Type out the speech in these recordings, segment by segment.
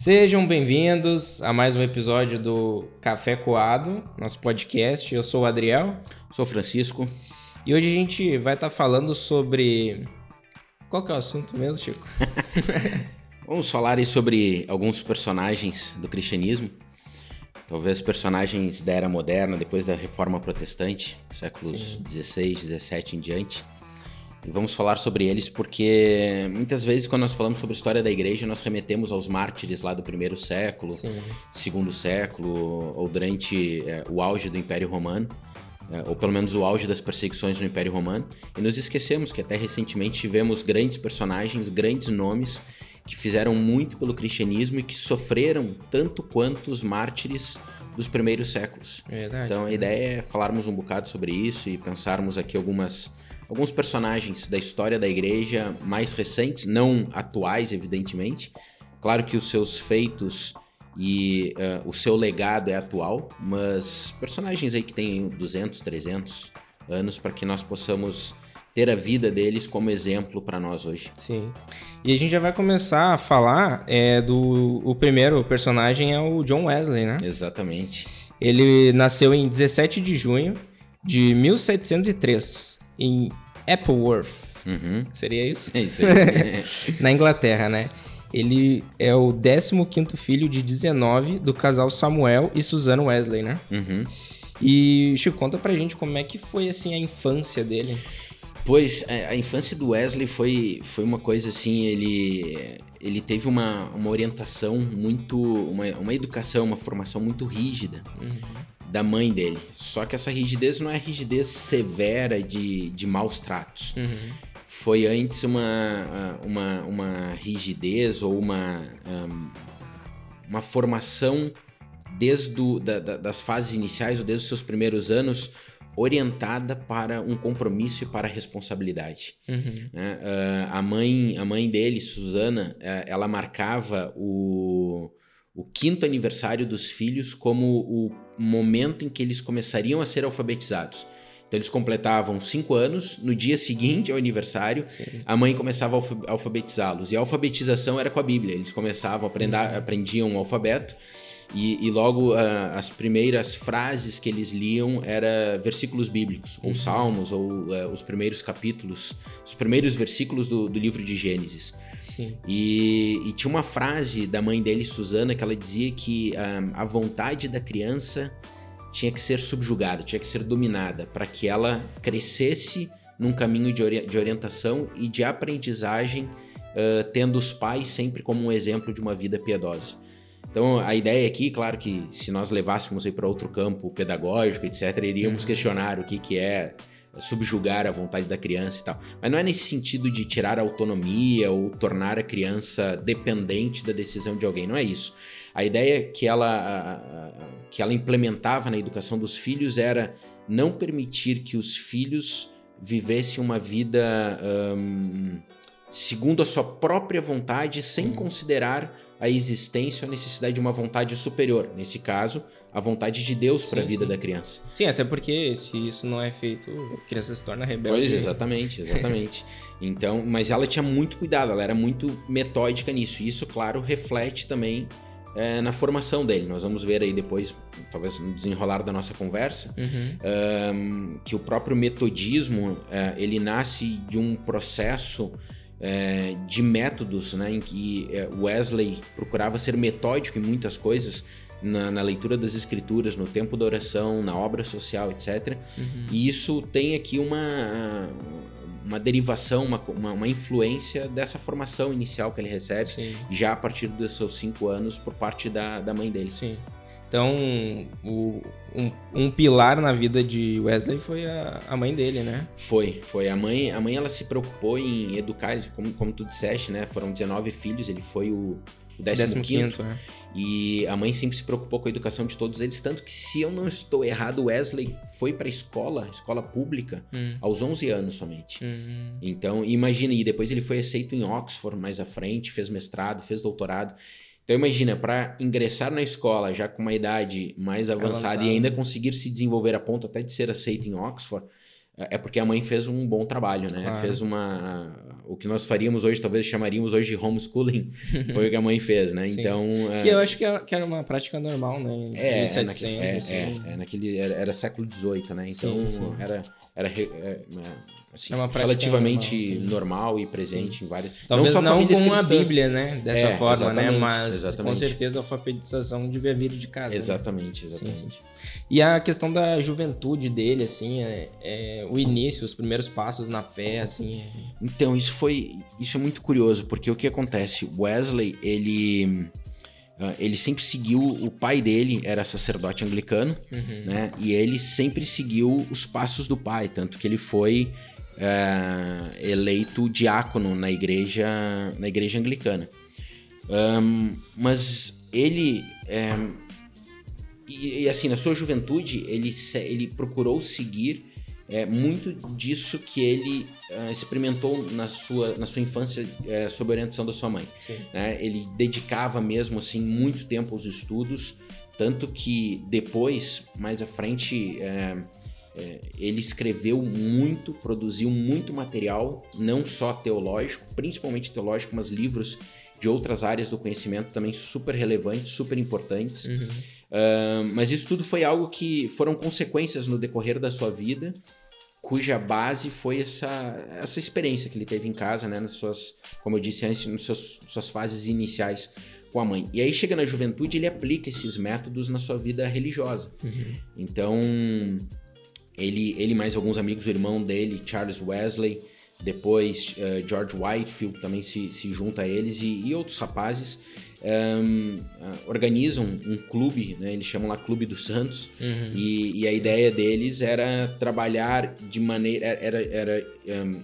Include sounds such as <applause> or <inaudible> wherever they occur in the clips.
Sejam bem-vindos a mais um episódio do Café Coado, nosso podcast. Eu sou o Adriel. Sou o Francisco. E hoje a gente vai estar falando sobre. Qual que é o assunto mesmo, Chico? <laughs> Vamos falar aí sobre alguns personagens do cristianismo. Talvez personagens da era moderna, depois da reforma protestante, séculos 16, 17 em diante. E vamos falar sobre eles porque muitas vezes quando nós falamos sobre a história da igreja, nós remetemos aos mártires lá do primeiro século, Sim. segundo século, ou durante é, o auge do Império Romano, é, ou pelo menos o auge das perseguições no Império Romano, e nos esquecemos que até recentemente tivemos grandes personagens, grandes nomes que fizeram muito pelo cristianismo e que sofreram tanto quanto os mártires dos primeiros séculos. Verdade, então a ideia é falarmos um bocado sobre isso e pensarmos aqui algumas alguns personagens da história da igreja mais recentes, não atuais, evidentemente. Claro que os seus feitos e uh, o seu legado é atual, mas personagens aí que têm 200, 300 anos para que nós possamos ter a vida deles como exemplo para nós hoje. Sim. E a gente já vai começar a falar é, do o primeiro personagem é o John Wesley, né? Exatamente. Ele nasceu em 17 de junho de 1703 em Appleworth. Uhum. Seria isso? É isso aí. <laughs> Na Inglaterra, né? Ele é o 15 filho de 19 do casal Samuel e Susan Wesley, né? Uhum. E, Chico, conta pra gente como é que foi, assim, a infância dele. Pois, a, a infância do Wesley foi, foi uma coisa assim, ele, ele teve uma, uma orientação muito, uma, uma educação, uma formação muito rígida. Uhum da mãe dele. Só que essa rigidez não é rigidez severa de, de maus tratos. Uhum. Foi antes uma, uma, uma rigidez ou uma, uma formação desde do, da, das fases iniciais ou desde os seus primeiros anos orientada para um compromisso e para a responsabilidade. Uhum. A mãe a mãe dele, Susana, uh, ela marcava o, o quinto aniversário dos filhos como o momento em que eles começariam a ser alfabetizados. Então eles completavam cinco anos, no dia seguinte ao aniversário, Sim. a mãe começava a alfabetizá-los. E a alfabetização era com a Bíblia. Eles começavam, a aprender, uhum. aprendiam o alfabeto e, e logo uh, as primeiras frases que eles liam eram versículos bíblicos, ou uhum. salmos, ou uh, os primeiros capítulos, os primeiros versículos do, do livro de Gênesis. Sim. E, e, tinha uma frase da mãe dele, Susana, que ela dizia que um, a vontade da criança tinha que ser subjugada, tinha que ser dominada, para que ela crescesse num caminho de, ori de orientação e de aprendizagem, uh, tendo os pais sempre como um exemplo de uma vida piedosa. Então, a ideia aqui, claro que se nós levássemos para outro campo pedagógico, etc., iríamos uhum. questionar o que, que é subjugar a vontade da criança e tal. Mas não é nesse sentido de tirar a autonomia ou tornar a criança dependente da decisão de alguém, não é isso. A ideia que ela, que ela implementava na educação dos filhos era não permitir que os filhos vivessem uma vida um, segundo a sua própria vontade, sem considerar a existência ou a necessidade de uma vontade superior. Nesse caso, a vontade de Deus para a vida sim. da criança. Sim, até porque se isso não é feito, a criança se torna rebelde. Pois, exatamente, exatamente. <laughs> então, mas ela tinha muito cuidado, ela era muito metódica nisso. E isso, claro, reflete também é, na formação dele. Nós vamos ver aí depois, talvez no desenrolar da nossa conversa, uhum. um, que o próprio metodismo é, ele nasce de um processo é, de métodos, né, em que é, Wesley procurava ser metódico em muitas coisas, na, na, leitura das escrituras, no tempo da oração, na obra social, etc. Uhum. E isso tem aqui uma, uma derivação, uma, uma, uma, influência dessa formação inicial que ele recebe, Sim. já a partir dos seus cinco anos, por parte da, da mãe dele. Sim. Então, o, um, um, pilar na vida de Wesley foi a, a, mãe dele, né? Foi, foi. A mãe, a mãe ela se preocupou em educar, como, como tu disseste, né? Foram 19 filhos, ele foi o, o 15 quinto, né? E a mãe sempre se preocupou com a educação de todos eles, tanto que, se eu não estou errado, Wesley foi para escola, escola pública, hum. aos 11 anos somente. Hum. Então, imagine, e depois ele foi aceito em Oxford mais à frente, fez mestrado, fez doutorado. Então imagina, para ingressar na escola já com uma idade mais avançada, avançada, e ainda conseguir se desenvolver a ponto até de ser aceito em Oxford, é, é porque a mãe fez um bom trabalho, né? Claro. Fez uma o que nós faríamos hoje, talvez chamaríamos hoje de homeschooling, <laughs> foi o que a mãe fez, né? Sim. Então. Que eu acho que era, que era uma prática normal, né? É, Em é, 700, naque- é, assim. é, é, naquele era, era século XVIII, né? Então Sim, sim. era era é, assim, É relativamente normal, sim. normal, e presente em várias. Talvez só não, com a cristãs. Bíblia, né? Dessa É, forma, né? exatamente, Mas com exatamente. certeza a alfabetização devia vir de casa. né? Exatamente, Sim, exatamente. sim. E a questão da juventude dele, assim, é, é o início, os primeiros passos na fé, assim. é- Então, isso foi. Isso é muito curioso, porque o que acontece? Wesley, ele. ah, Ele sempre seguiu. O pai dele era sacerdote anglicano, Uhum. né? E ele sempre seguiu os passos do pai, tanto que ele foi ah, eleito diácono na igreja, na igreja anglicana. Ahn, mas ele. é, e, e, assim, na sua juventude, ele, ele procurou seguir é, muito disso que ele ah, experimentou na sua, na sua infância é, sob a orientação da sua mãe né? Ele dedicava mesmo assim muito tempo aos estudos, tanto que depois, mais à frente, é, é, ele escreveu muito, produziu muito material, não só teológico, principalmente teológico, mas livros de outras áreas do conhecimento também super relevantes, super importantes. Uhum. Ah, mas isso tudo foi algo que foram consequências no decorrer da sua vida, cuja base foi essa, essa experiência que ele teve em casa, né, nas suas, como eu disse antes, nas suas, suas fases iniciais com a mãe. E aí chega na juventude, ele aplica esses métodos na sua vida religiosa. Uhum. Então, ele, ele mais alguns amigos, o irmão dele, Charles Wesley, depois eh, George Whitefield também se, se junta a eles e, e outros rapazes ehm, ah, organizam um clube, né, eles chamam lá Clube dos Santos, Uhum. e, e a ideia deles era trabalhar de maneira. Era, era ehm,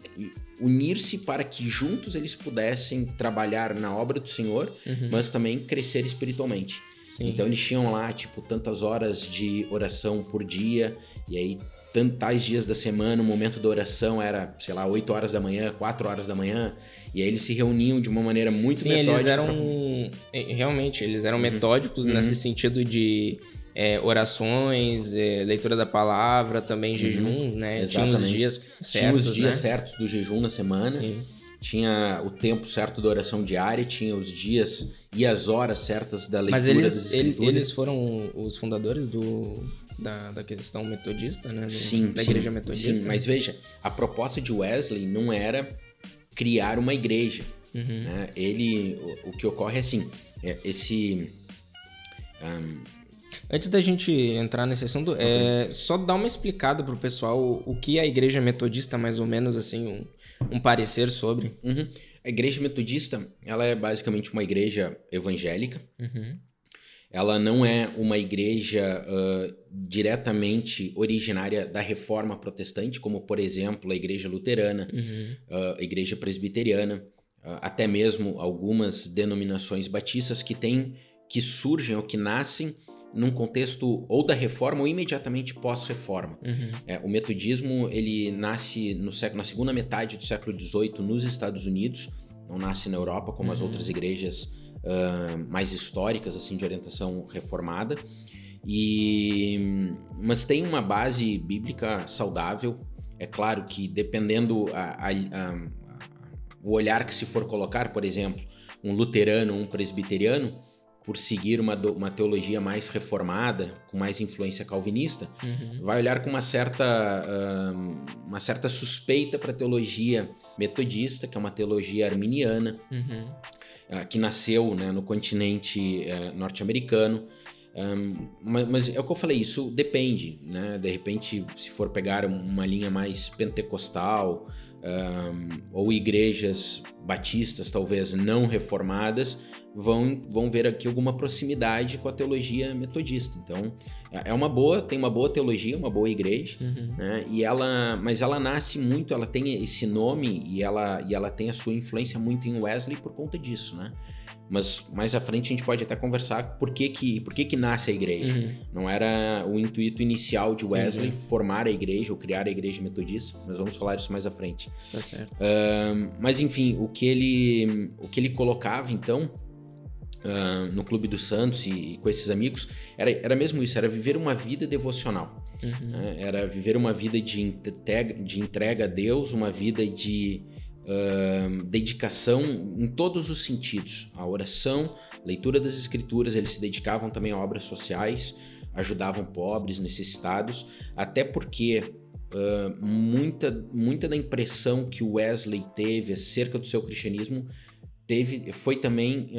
unir-se para que juntos eles pudessem trabalhar na obra do Senhor, Uhum. mas também crescer espiritualmente. Sim. Então eles tinham lá, tipo, tantas horas de oração por dia, e aí tantos dias da semana, o momento da oração era, sei lá, 8 horas da manhã, 4 horas da manhã, e aí eles se reuniam de uma maneira muito Sim, metódica. eles eram. pra- Realmente, eles eram Uhum. metódicos Uhum. nesse sentido de eh, orações, eh, leitura da palavra, também jejum, né? Tinha os Uhum. Exatamente. dias Tinha certos, os dias né? certos do jejum na semana, Sim. Tinha o tempo certo da oração diária, tinha os dias e as horas certas da leitura Mas eles, ele- escrituras. eles foram os fundadores do, da, da questão metodista, né? Do- Sim, da sim, igreja metodista. Sim, mas veja, a proposta de Wesley não era criar uma igreja. Uhum. né? Ele, o, o que ocorre é assim, é, esse ahn, Antes da gente entrar nesse assunto, é só dar uma explicada pro pessoal o, o que é a igreja metodista, mais ou menos, assim, um, um parecer sobre. uhum. a igreja metodista, ela é basicamente uma igreja evangélica. Uhum. Ela não é uma igreja ah, diretamente originária da reforma protestante, como por exemplo a igreja luterana, Uhum. ah, a igreja presbiteriana, ah, até mesmo algumas denominações batistas que têm, que surgem ou que nascem num contexto ou da reforma ou imediatamente pós-reforma. Uhum. É, o metodismo ele nasce no século, na segunda metade do século XVIII nos Estados Unidos, não nasce na Europa como as Uhum. outras igrejas ah, mais históricas assim de orientação reformada. E mas tem uma base bíblica saudável. É claro que dependendo a- a- a- o olhar que se for colocar, por exemplo, um luterano ou um presbiteriano, por seguir uma, uma teologia mais reformada, com mais influência calvinista, Uhum. vai olhar com uma certa, uma certa suspeita para a teologia metodista, que é uma teologia arminiana, Uhum. ah, que nasceu né, no continente eh, norte-americano. Ahn, ma- mas, é o que eu falei, isso depende, né? De repente, se for pegar uma linha mais pentecostal ahn, ou igrejas batistas, talvez não reformadas, vão, vão ver aqui alguma proximidade com a teologia metodista. Então, é é uma boa, tem uma boa teologia, uma boa igreja, Uhum. né? E ela, mas ela nasce muito, ela tem esse nome e ela, e ela tem a sua influência muito em Wesley por conta disso, né? Mas mais à frente a gente pode até conversar por que que, por que, que nasce a igreja. Uhum. Não era o intuito inicial de Wesley Entendi. formar a igreja ou criar a igreja metodista, mas vamos falar isso mais à frente. Tá certo. Ahn, mas enfim, o que ele, o que ele colocava então ahn, no Clube dos Santos e, e com esses amigos era, era mesmo isso, era viver uma vida devocional. Uhum. né? Era viver uma vida de entrega, de entrega a Deus, uma vida de uh, dedicação em todos os sentidos. A oração, leitura das escrituras, eles se dedicavam também a obras sociais, ajudavam pobres, necessitados, até porque uh, muita, muita da impressão que o Wesley teve acerca do seu cristianismo teve, foi também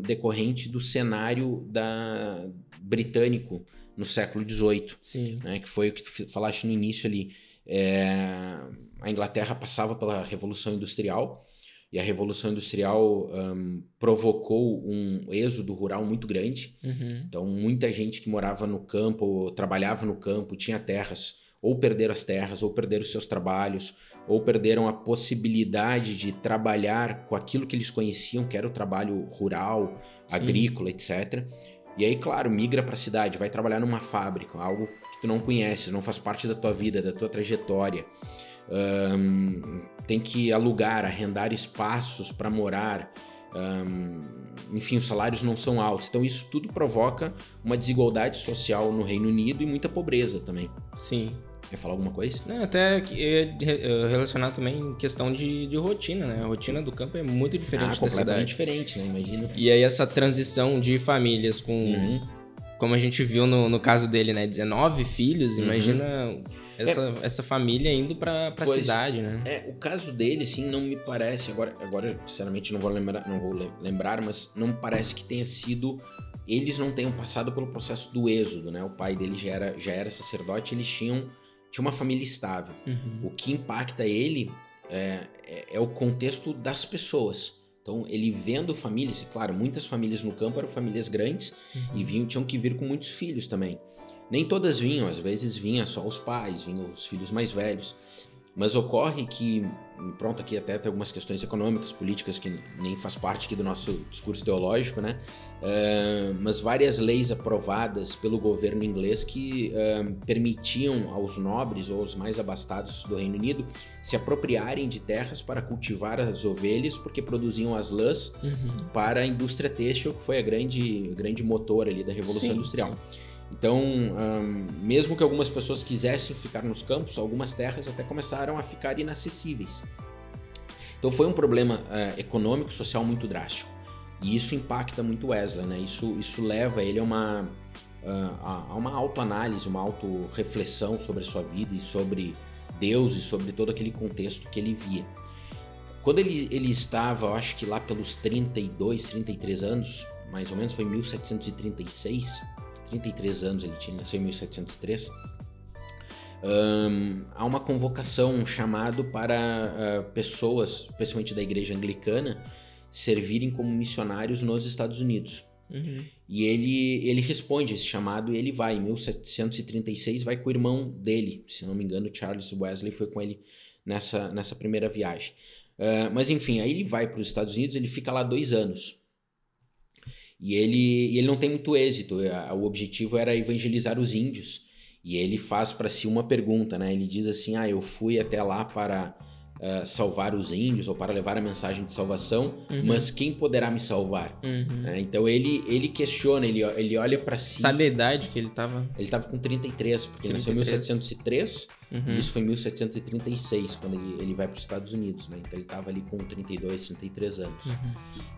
decorrente do cenário da, britânico no século XVIII, né, que foi o que tu falaste no início ali. É, a Inglaterra passava pela Revolução Industrial e a Revolução Industrial um, provocou um êxodo rural muito grande. Uhum. Então, muita gente que morava no campo, trabalhava no campo, tinha terras, ou perderam as terras, ou perderam os seus trabalhos, ou perderam a possibilidade de trabalhar com aquilo que eles conheciam, que era o trabalho rural, Sim. agrícola, etc. E aí, claro, migra para a cidade, vai trabalhar numa fábrica, algo tu não conheces, não faz parte da tua vida, da tua trajetória. Um, tem que alugar, arrendar espaços para morar. Um, enfim, os salários não são altos. Então, isso tudo provoca uma desigualdade social no Reino Unido e muita pobreza também. Sim. Quer falar alguma coisa? Não, até relacionar também questão de, de rotina, né? A rotina do campo é muito diferente ah, da cidade. diferente, né? Imagina. E aí essa transição de famílias com... Uhum. Como a gente viu no, no caso dele, né? 19 filhos, uhum. imagina essa, é, essa família indo pra, pra pois, cidade, né? É, o caso dele, assim, não me parece... Agora, agora sinceramente, não vou lembrar, não vou lembrar, mas não me parece que tenha sido eles não tenham passado pelo processo do êxodo, né? O pai dele já era, já era sacerdote, eles tinham tinha uma família estável. Uhum. O que impacta ele é, é, é, o contexto das pessoas. Então, ele vendo famílias, claro, muitas famílias no campo eram famílias grandes uhum. e vinham, tinham que vir com muitos filhos também. Nem todas vinham, às vezes vinha só os pais, vinham os filhos mais velhos. Mas ocorre que, pronto, aqui até tem algumas questões econômicas, políticas, que nem faz parte aqui do nosso discurso teológico, né? Uh, mas várias leis aprovadas pelo governo inglês que uh, permitiam aos nobres ou aos mais abastados do Reino Unido se apropriarem de terras para cultivar as ovelhas, porque produziam as lãs uhum. para a indústria têxtil, que foi a grande, grande motor ali da Revolução sim, Industrial. Sim. Então, mesmo que algumas pessoas quisessem ficar nos campos, algumas terras até começaram a ficar inacessíveis. Então, foi um problema uh, econômico, social muito drástico. E isso impacta muito Wesley, né? Isso, isso leva ele a uma, uh, a uma autoanálise, uma sobre a sua vida e sobre Deus e sobre todo aquele contexto que ele via. Quando ele, ele estava, eu acho que lá pelos 32, 33 anos, mais ou menos, foi em 1736, 33 anos ele tinha, nasceu em 1703. Um, há uma convocação, um chamado para uh, pessoas, especialmente da igreja anglicana, servirem como missionários nos Estados Unidos. Uhum. E ele, ele responde esse chamado e ele vai. Em 1736 vai com o irmão dele, se não me engano, Charles Wesley foi com ele nessa, nessa primeira viagem. Uh, mas enfim, aí ele vai para os Estados Unidos, ele fica lá dois anos. E ele, ele não tem muito êxito. O objetivo era evangelizar os índios. E ele faz para si uma pergunta, né? Ele diz assim: Ah, eu fui até lá para uh, salvar os índios ou para levar a mensagem de salvação, uhum. mas quem poderá me salvar? Uhum. É, então ele, ele questiona, ele, ele olha para si. Sabe a idade que ele estava? Ele estava com 33, porque 33. ele nasceu em 1703 uhum. e isso foi em 1736, quando ele, ele vai para os Estados Unidos, né? Então ele estava ali com 32, 33 anos.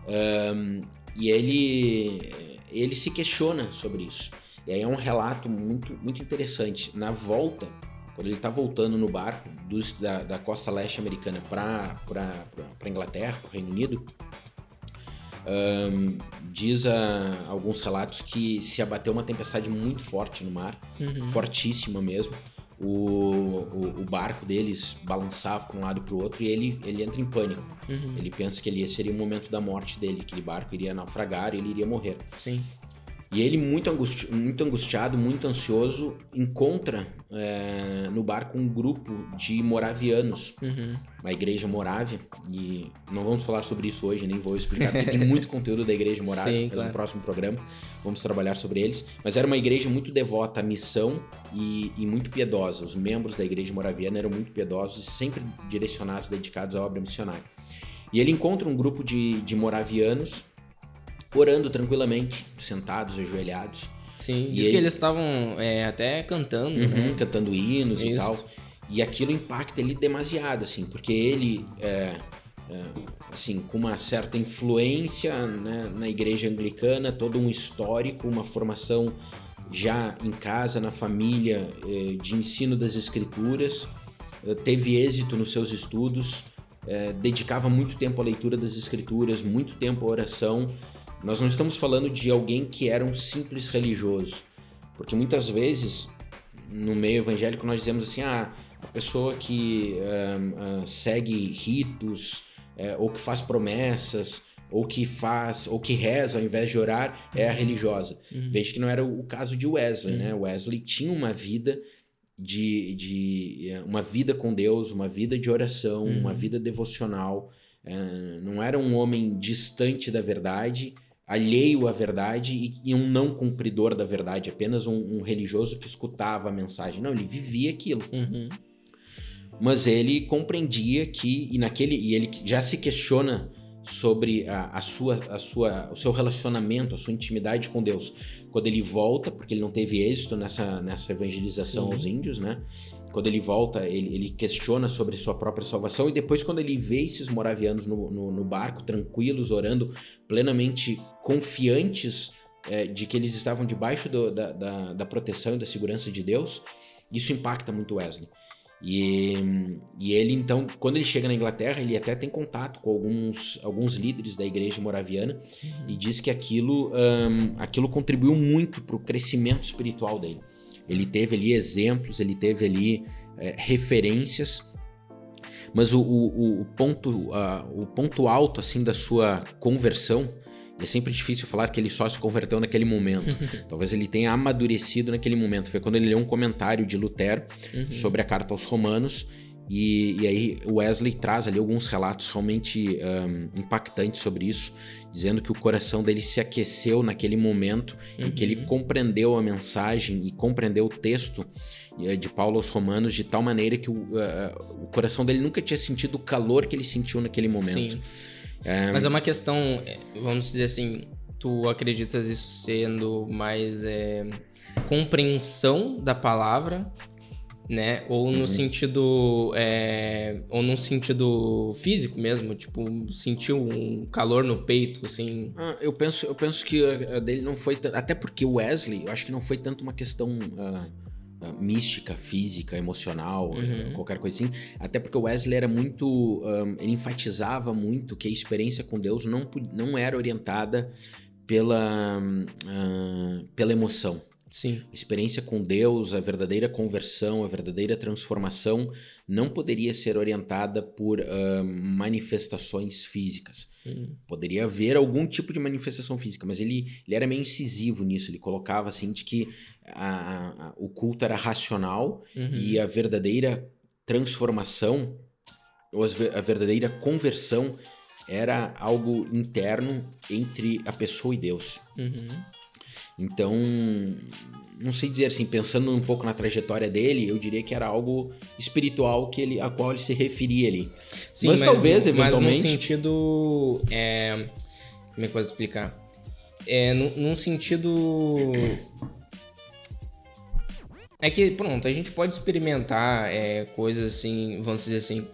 Um, e ele, ele se questiona sobre isso. E aí é um relato muito, muito interessante. Na volta, quando ele está voltando no barco dos, da, da costa leste americana para a Inglaterra, para o Reino Unido, um, diz a, alguns relatos que se abateu uma tempestade muito forte no mar, uhum. fortíssima mesmo o, o, o, barco deles balançava para um lado e para o outro e ele, ele entra em pânico. Uhum. Ele pensa que ele seria o momento da morte dele, que aquele barco iria naufragar e ele iria morrer. Sim. E ele, muito, angusti muito angustiado, muito ansioso, encontra é, no barco um grupo de moravianos, uhum. uma igreja morávia. E não vamos falar sobre isso hoje, nem vou explicar, porque tem muito <laughs> conteúdo da igreja morávia, Sim, mas claro. no próximo programa vamos trabalhar sobre eles. Mas era uma igreja muito devota à missão e, e muito piedosa. Os membros da igreja moraviana eram muito piedosos e sempre direcionados, dedicados à obra missionária. E ele encontra um grupo de, de moravianos orando tranquilamente, sentados, ajoelhados. Sim, diz ele... que eles estavam é, até cantando, uhum, né? Cantando hinos Isso. e tal. E aquilo impacta ele demasiado, assim, porque ele, é, assim, com uma certa influência né, na igreja anglicana, todo um histórico, uma formação já em casa, na família, eh, de ensino das escrituras, eh, teve êxito nos seus estudos, eh, dedicava muito tempo à leitura das escrituras, muito tempo à oração. Nós não estamos falando de alguém que era um simples religioso, porque muitas vezes no meio evangélico nós dizemos assim, ah, a pessoa que uh, uh, segue ritos uh, ou que faz promessas ou que faz ou que reza ao invés de orar é a religiosa. Uhum. Veja que não era o caso de Wesley, uhum. né? Wesley tinha uma vida de, de uma vida com Deus, uma vida de oração, uhum. uma vida devocional. Eh, não era um homem distante da verdade, alheio à verdade e, e um não cumpridor da verdade, apenas um, um, religioso que escutava a mensagem. Não, ele vivia aquilo. Uhum. Mas ele compreendia que, e naquele, e ele já se questiona sobre a, a, sua, a sua, o seu relacionamento, a sua intimidade com Deus. Quando ele volta, porque ele não teve êxito nessa, nessa evangelização Sim. aos índios, né? Quando ele volta, ele, ele, questiona sobre sua própria salvação. E depois, quando ele vê esses moravianos no, no, no barco, tranquilos, orando, plenamente confiantes é, de que eles estavam debaixo do, da, da, da proteção e da segurança de Deus, isso impacta muito Wesley. E, e ele, então, quando ele chega na Inglaterra, ele até tem contato com alguns, alguns líderes da igreja moraviana uhum. e diz que aquilo, um, aquilo contribuiu muito para o crescimento espiritual dele. Ele teve ali exemplos, ele teve ali é, referências, mas o, o, o ponto, uh, o ponto alto assim da sua conversão é sempre difícil falar que ele só se converteu naquele momento. <laughs> Talvez ele tenha amadurecido naquele momento. Foi quando ele leu um comentário de Lutero uhum. sobre a carta aos Romanos. E, e, aí Wesley traz ali alguns relatos realmente um, impactantes sobre isso, dizendo que o coração dele se aqueceu naquele momento uhum. em que ele uhum. compreendeu a mensagem e compreendeu o texto eh, de Paulo aos Romanos de tal maneira que o, uh, o coração dele nunca tinha sentido o calor que ele sentiu naquele momento. Sim. É... Mas é uma questão, é, vamos dizer assim, tu acreditas isso sendo mais é, compreensão da palavra, né? Ou no uhum. sentido. É, ou no sentido físico mesmo, tipo, sentiu um calor no peito, assim. Ah, eu, penso, eu penso que a dele não foi. Até porque o Wesley, eu acho que não foi tanto uma questão. Uh ah, mística, física, emocional, uhum. qualquer coisa assim. Até porque o Wesley era muito. Um, ele enfatizava muito que a experiência com Deus não, não era orientada pela, uh, pela emoção. Sim. A experiência com Deus, a verdadeira conversão, a verdadeira transformação não poderia ser orientada por uh, manifestações físicas. Uhum. Poderia haver algum tipo de manifestação física, mas ele, ele era meio incisivo nisso. Ele colocava assim de que a, a, o culto era racional uhum. e a verdadeira transformação, ou a verdadeira conversão era algo interno entre a pessoa e Deus. Uhum. Então, não sei dizer assim, pensando um pouco na trajetória dele, eu diria que era algo espiritual que ele, a qual ele se referia ali. Sim, mas, mas talvez, eventualmente... Mas no sentido... É... Como é que eu posso explicar? É, num, num sentido... É que, pronto, a gente pode experimentar é, coisas assim, vamos dizer assim,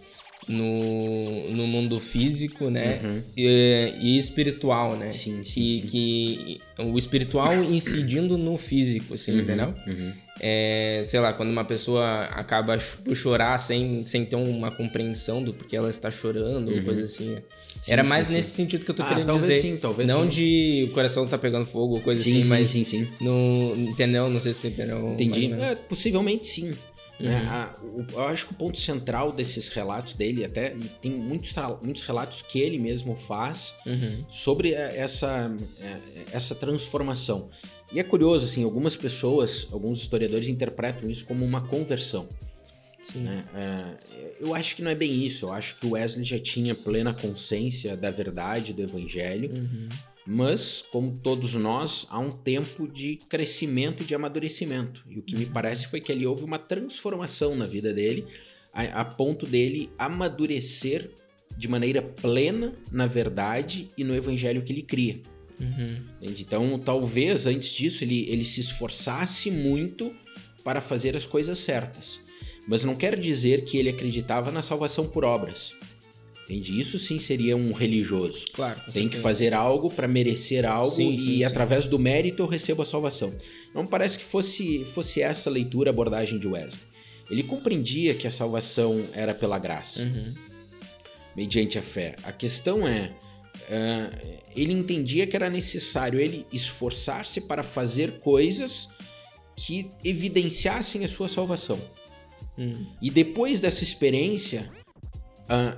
no, no mundo físico, né? Uhum. E, e, espiritual, né? Sim, sim, que, sim. que o espiritual incidindo no físico, assim, uhum, entendeu? Uhum. É, sei lá, quando uma pessoa acaba por chorar sem, sem ter uma compreensão do porquê ela está chorando, ou coisa assim. Sim, Era mais sim, nesse sim. sentido que eu tô ah, querendo talvez dizer. Sim, talvez Não sim. de o coração tá pegando fogo ou coisa sim, assim, sim, mas. Sim, sim, No, entendeu? Não sei se tu entendeu. Entendi. É, possivelmente sim. Né? Uhum. A, o, eu acho que o ponto central desses relatos dele, até tem muitos, muitos relatos que ele mesmo faz uhum. sobre essa, é, essa transformação. E é curioso, assim, algumas pessoas, alguns historiadores interpretam isso como uma conversão. Né? É, eu acho que não é bem isso. Eu acho que o Wesley já tinha plena consciência da verdade do evangelho. Uhum. Mas, como todos nós, há um tempo de crescimento e de amadurecimento. E o que me uhum. parece foi que ali houve uma transformação na vida dele, a, a ponto dele amadurecer de maneira plena na verdade e no evangelho que ele cria. Uhum. Então, talvez antes disso ele, ele se esforçasse muito para fazer as coisas certas. Mas não quer dizer que ele acreditava na salvação por obras. Entende? Isso sim seria um religioso. Claro. Tem que fazer algo para merecer algo Sim, e sim, sim. através do mérito eu recebo a salvação. Não parece que fosse, fosse essa a leitura, a abordagem de Wesley. Ele compreendia que a salvação era pela graça, Uhum. mediante a fé. A questão é, ah, ele entendia que era necessário ele esforçar-se para fazer coisas que evidenciassem a sua salvação. Uhum. E depois dessa experiência,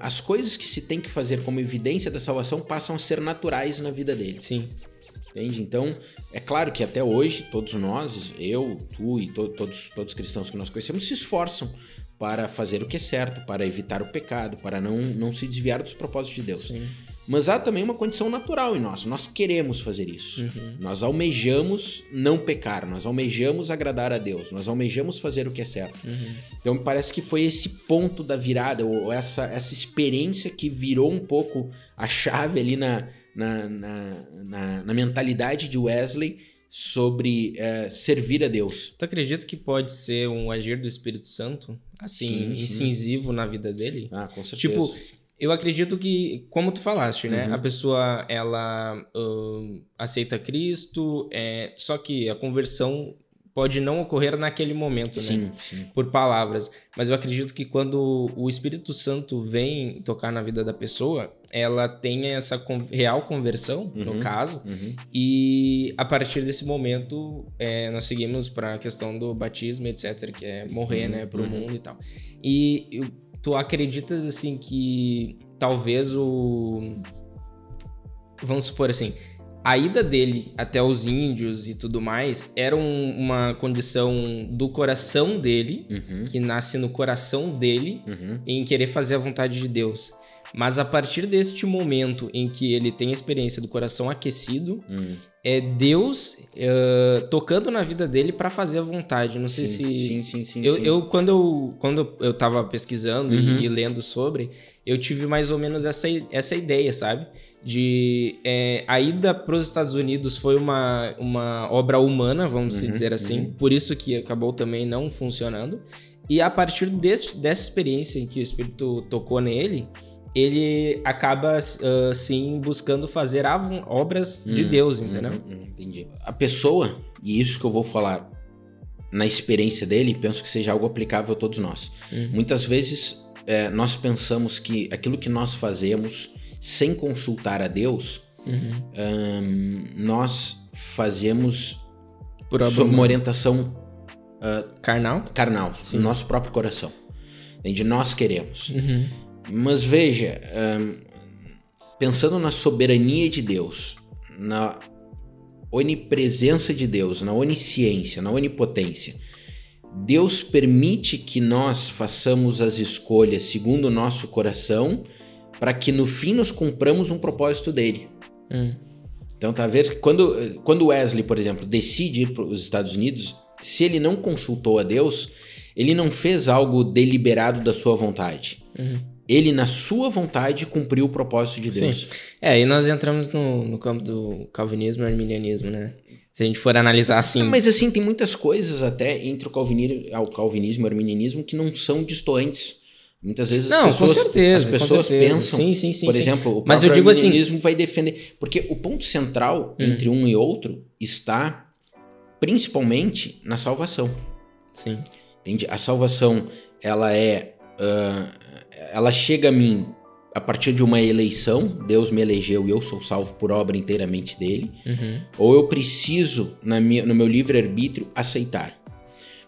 as coisas que se tem que fazer como evidência da salvação passam a ser naturais na vida dele. Sim. Entende? Então, é claro que até hoje, todos nós, eu, tu e to- todos, todos os cristãos que nós conhecemos, se esforçam para fazer o que é certo, para evitar o pecado, para não, não se desviar dos propósitos de Deus. Sim. Mas há também uma condição natural em nós. Nós queremos fazer isso. Uhum. Nós almejamos não pecar, nós almejamos agradar a Deus, nós almejamos fazer o que é certo. Uhum. Então me parece que foi esse ponto da virada, ou essa, essa experiência que virou um pouco a chave ali na, na, na, na- na mentalidade de Wesley sobre eh, servir a Deus. Tu acredita que pode ser um agir do Espírito Santo, assim, Sim, sim. incisivo na vida dele? Ah, com certeza. Tipo, eu acredito que, como tu falaste, né? Uhum. A pessoa, ela ahn, aceita Cristo, é, só que a conversão pode não ocorrer naquele momento, né? sim, sim. Por palavras. Mas eu acredito que quando o Espírito Santo vem tocar na vida da pessoa, ela tem essa real conversão, no Uhum. caso, Uhum. e a partir desse momento, é, nós seguimos para a questão do batismo, etc., que é morrer, Uhum, né, para o uhum. mundo e tal. E eu- tu acreditas, assim, que talvez o. Vamos supor assim. A ida dele até os índios e tudo mais era um- uma condição do coração dele, Uhum. que nasce no coração dele, Uhum. em querer fazer a vontade de Deus. Mas a partir deste momento em que ele tem a experiência do coração aquecido, Uhum. é Deus eh, tocando na vida dele para fazer a vontade. Não sei Sim, se. sim, sim, sim, eu, sim. eu quando eu quando eu tava pesquisando e- Uhum. e, lendo sobre, eu tive mais ou menos essa, essa ideia, sabe? De eh, a ida para os Estados Unidos foi uma, uma obra humana, vamos Uhum, dizer assim. uhum. Por isso que acabou também não funcionando. E a partir desse, dessa experiência em que o Espírito tocou nele, ele acaba, ah, sim, buscando fazer obras de Uhum, Deus, entendeu? Uhum, uhum, entendi. A pessoa, e isso que eu vou falar na experiência dele, penso que seja algo aplicável a todos nós. Uhum. Muitas vezes é, nós pensamos que aquilo que nós fazemos sem consultar a Deus, Uhum. hum, nós fazemos Por sob uma orientação Carnal? carnal, Sim. no nosso próprio coração. Entende? Nós queremos. Uhum. Mas veja, hum, pensando na soberania de Deus, na onipresença de Deus, na onisciência, na onipotência, Deus permite que nós façamos as escolhas segundo o nosso coração, para que no fim nós cumpramos um propósito dele. Hum. Então, tá a ver? Quando, quando Wesley, por exemplo, decide ir para os Estados Unidos, se ele não consultou a Deus, ele não fez algo deliberado da sua vontade. Uhum. Ele, na sua vontade, cumpriu o propósito de Deus. É, aí nós entramos no, no campo do calvinismo e arminianismo, né? Se a gente for analisar assim. Mas assim, tem muitas coisas até entre o calvinismo, o calvinismo e o arminianismo que não são distantes. Muitas vezes Não, as pessoas, com certeza. as pessoas pensam, Sim, sim, sim. por sim. exemplo, o Mas eu digo assim- vai defender. Porque o ponto central Hum. entre um e outro está principalmente na salvação. Sim. Entende? A salvação, ela é. Ah, ela chega a mim a partir de uma eleição. Deus me elegeu e eu sou salvo por obra inteiramente dele. Uhum. Ou eu preciso, na minha, no meu livre-arbítrio, aceitar.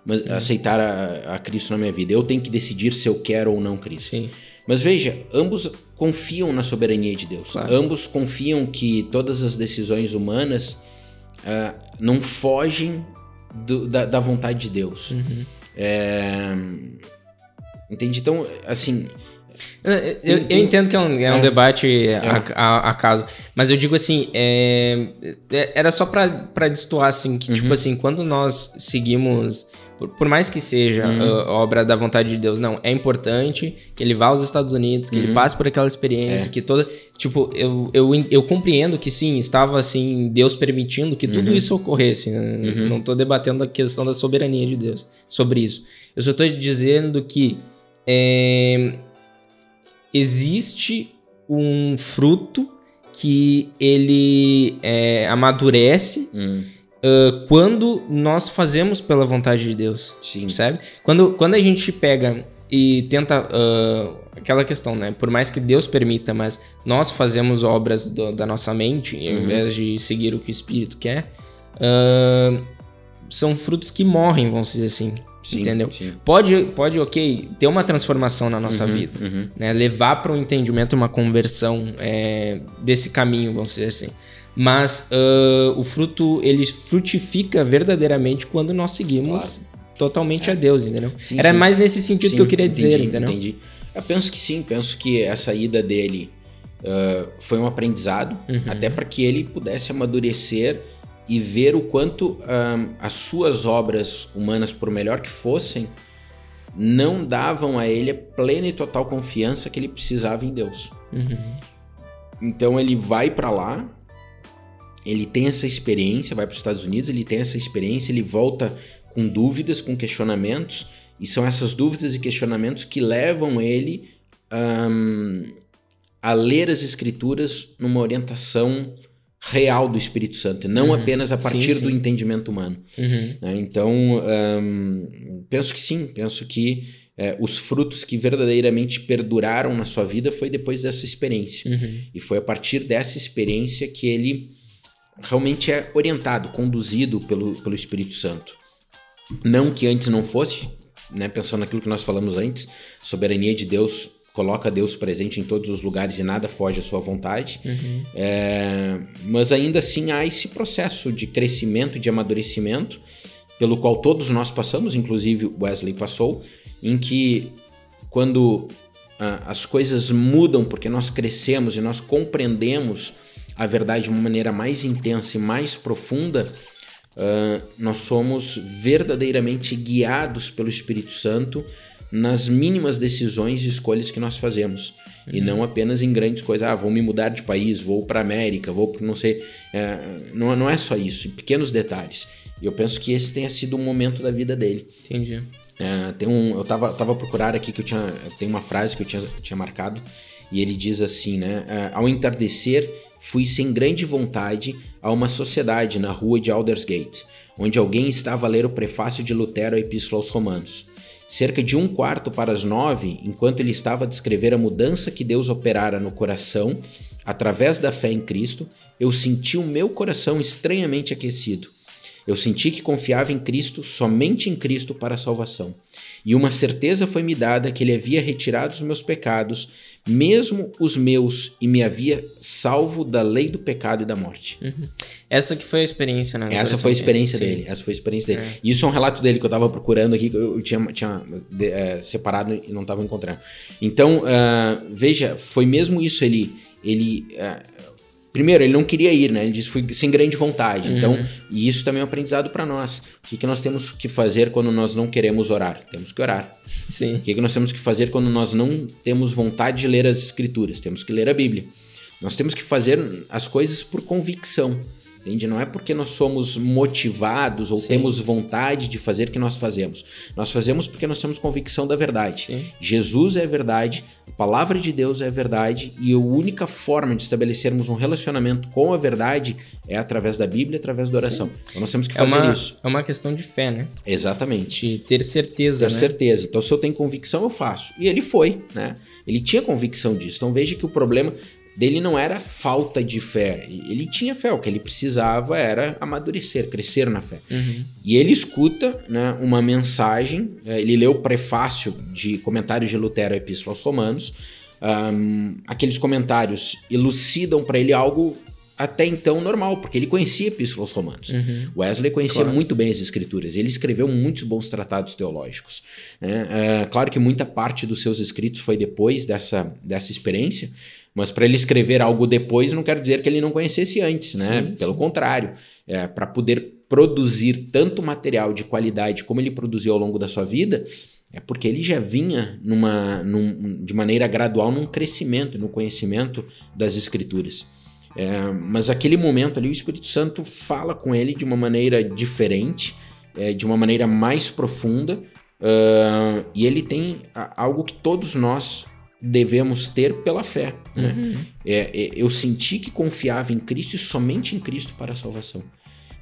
Mas, Uhum. Aceitar a, a Cristo na minha vida. Eu tenho que decidir se eu quero ou não Cristo. Sim. Mas veja, ambos confiam na soberania de Deus. Claro. Ambos confiam que todas as decisões humanas ah, não fogem do- da, da vontade de Deus. Uhum. É, Entende? Então, assim, Eu, eu- Tem- eu tem- entendo que é um, é um É. debate a, a- a caso, mas eu digo assim, é, é- era só pra, pra destoar, assim, que Uhum. tipo assim, quando nós seguimos, por, por mais que seja Uhum. uh, obra da vontade de Deus, não, é importante que ele vá aos Estados Unidos, que ele Uhum. passe por aquela experiência, É. que toda, tipo, eu, eu, eu compreendo que sim, estava assim, Deus permitindo que tudo Uhum. isso ocorresse, né? Uhum. não tô debatendo a questão da soberania de Deus sobre isso, eu só tô dizendo que é, existe um fruto que ele é, amadurece Hum, uh, quando nós fazemos pela vontade de Deus. sim. Percebe? Quando, quando a gente pega e tenta. uh, aquela questão, né? Por mais que Deus permita, mas nós fazemos obras do- da nossa mente, ao Uhum. invés de seguir o que o Espírito quer, uh, são frutos que morrem, vamos dizer assim. Sim, entendeu? Sim. Pode, pode, ok, ter uma transformação na nossa Uhum, vida. uhum. Né? Levar para um entendimento, uma conversão é, desse caminho, vamos dizer assim. Mas ah, o fruto, ele frutifica verdadeiramente quando nós seguimos totalmente a Deus, entendeu? É. Sim, Era mais nesse sentido que eu queria dizer, entendi, entendeu? Entendi. Eu penso que sim, penso que essa ida dele ah, foi um aprendizado, Uhum. até para que ele pudesse amadurecer e ver o quanto ah, as suas obras humanas, por melhor que fossem, não davam a ele a plena e total confiança que ele precisava em Deus. Uhum. Então ele vai para lá, ele tem essa experiência, vai para os Estados Unidos, ele tem essa experiência, ele volta com dúvidas, com questionamentos, e são essas dúvidas e questionamentos que levam ele ahn, a ler as escrituras numa orientação real do Espírito Santo, não Uhum. apenas a Sim, partir sim. do entendimento humano. Uhum. né? Então, ahn, penso que sim, penso que eh, os frutos que verdadeiramente perduraram na sua vida foi depois dessa experiência. Uhum. E foi a partir dessa experiência que ele realmente é orientado, conduzido pelo, pelo Espírito Santo. Não que antes não fosse, né? pensando naquilo que nós falamos antes, soberania de Deus coloca Deus presente em todos os lugares e nada foge à sua vontade. Uhum. É, mas ainda assim há esse processo de crescimento e de amadurecimento, pelo qual todos nós passamos, inclusive Wesley passou, em que quando ah, as coisas mudam porque nós crescemos e nós compreendemos a verdade de uma maneira mais intensa e mais profunda, ah, nós somos verdadeiramente guiados pelo Espírito Santo nas mínimas decisões e escolhas que nós fazemos. E não apenas em grandes coisas. Ah, vou me mudar de país, vou para América, vou para não sei. é, não, não é só isso, em pequenos detalhes. E eu penso que esse tenha sido um momento da vida dele. Entendi. É, tem um, eu tava, tava a procurar aqui que eu tinha. Tem uma frase que eu tinha, tinha marcado. E ele diz assim, né? é, Ao entardecer, fui sem grande vontade a uma sociedade na rua de Aldersgate, onde alguém estava a ler o prefácio de Lutero à Epístola aos Romanos. Cerca de um quarto para as nove, enquanto ele estava a descrever a mudança que Deus operara no coração, através da fé em Cristo, eu senti o meu coração estranhamente aquecido. Eu senti que confiava em Cristo, somente em Cristo para a salvação. E uma certeza foi me dada que ele havia retirado os meus pecados, mesmo os meus, e me havia salvo da lei do pecado e da morte. Essa que foi a experiência, né? Essa foi a experiência Sim. dele. Essa foi a experiência dele. É. E Isso é um relato dele que eu tava procurando aqui, que eu tinha, tinha de- é, separado e não tava encontrando. Então, ah, veja, foi mesmo isso. Ele. ele ah, primeiro, ele não queria ir, né? Ele disse fui sem grande vontade. Então, Uhum. e isso também é um aprendizado para nós. O que, que nós temos que fazer quando nós não queremos orar? Temos que orar. Sim. O que, que nós temos que fazer quando nós não temos vontade de ler as escrituras? Temos que ler a Bíblia. Nós temos que fazer as coisas por convicção. Entende? Não é porque nós somos motivados ou Sim. temos vontade de fazer que nós fazemos. Nós fazemos porque nós temos convicção da verdade. Sim. Jesus é a verdade, a palavra de Deus é a verdade e a única forma de estabelecermos um relacionamento com a verdade é através da Bíblia, através da oração. Então nós temos que É fazer uma, isso. é uma questão de fé, né? Exatamente. De ter certeza, Ter né? certeza. Então, se eu tenho convicção, eu faço. E ele foi, né? Ele tinha convicção disso. Então, veja que o problema dele não era falta de fé. Ele tinha fé. O que ele precisava era amadurecer, crescer na fé. Uhum. E ele escuta né, uma mensagem. eh, Ele leu o prefácio de comentários de Lutero à Epístola aos Romanos. Ahm, aqueles comentários elucidam para ele algo até então normal, porque ele conhecia a Epístola aos Romanos. Uhum. Wesley conhecia Claro. muito bem as escrituras. Ele escreveu muitos bons tratados teológicos. né? É, claro que muita parte dos seus escritos foi depois dessa, dessa experiência, mas para ele escrever algo depois não quer dizer que ele não conhecesse antes, né? Sim, Pelo sim. contrário, é, para poder produzir tanto material de qualidade como ele produziu ao longo da sua vida, é porque ele já vinha numa, num- de maneira gradual num crescimento, no conhecimento das escrituras. É, mas aquele momento ali, o Espírito Santo fala com ele de uma maneira diferente, é, de uma maneira mais profunda, ah, e ele tem algo que todos nós devemos ter pela fé. Né? Uhum. É, é, eu senti que confiava em Cristo e somente em Cristo para a salvação.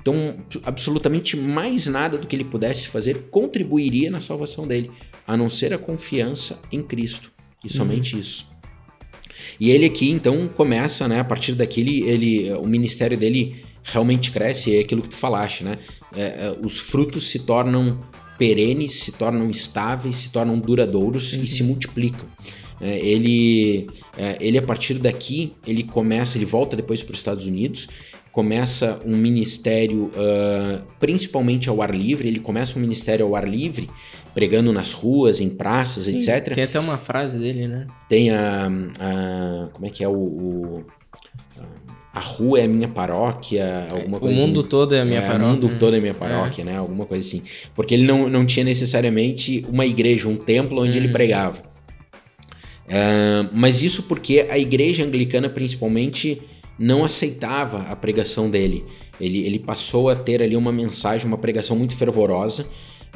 Então, absolutamente mais nada do que ele pudesse fazer contribuiria na salvação dele, a não ser a confiança em Cristo. E somente uhum. isso. E ele aqui, então, começa, né? A partir daquele, ele, o ministério dele realmente cresce, é aquilo que tu falaste, né? É, é, os frutos se tornam perenes, se tornam estáveis, se tornam duradouros uhum. e se multiplicam. É, ele, é, ele, a partir daqui, ele começa, ele volta depois para os Estados Unidos, começa um ministério uh, principalmente ao ar livre, ele começa um ministério ao ar livre, pregando nas ruas, em praças, Sim, etc. Tem até uma frase dele, né? Tem a. a como é que é o, o a rua é a minha paróquia, alguma coisa O mundo assim. todo é a minha é, paróquia. O mundo todo é a minha paróquia, é. né? Alguma coisa assim. Porque ele não, não tinha necessariamente uma igreja, um templo onde ele uhum. pregava. Uh, mas isso porque a igreja anglicana, principalmente, não aceitava a pregação dele. Ele, ele passou a ter ali uma mensagem, uma pregação muito fervorosa,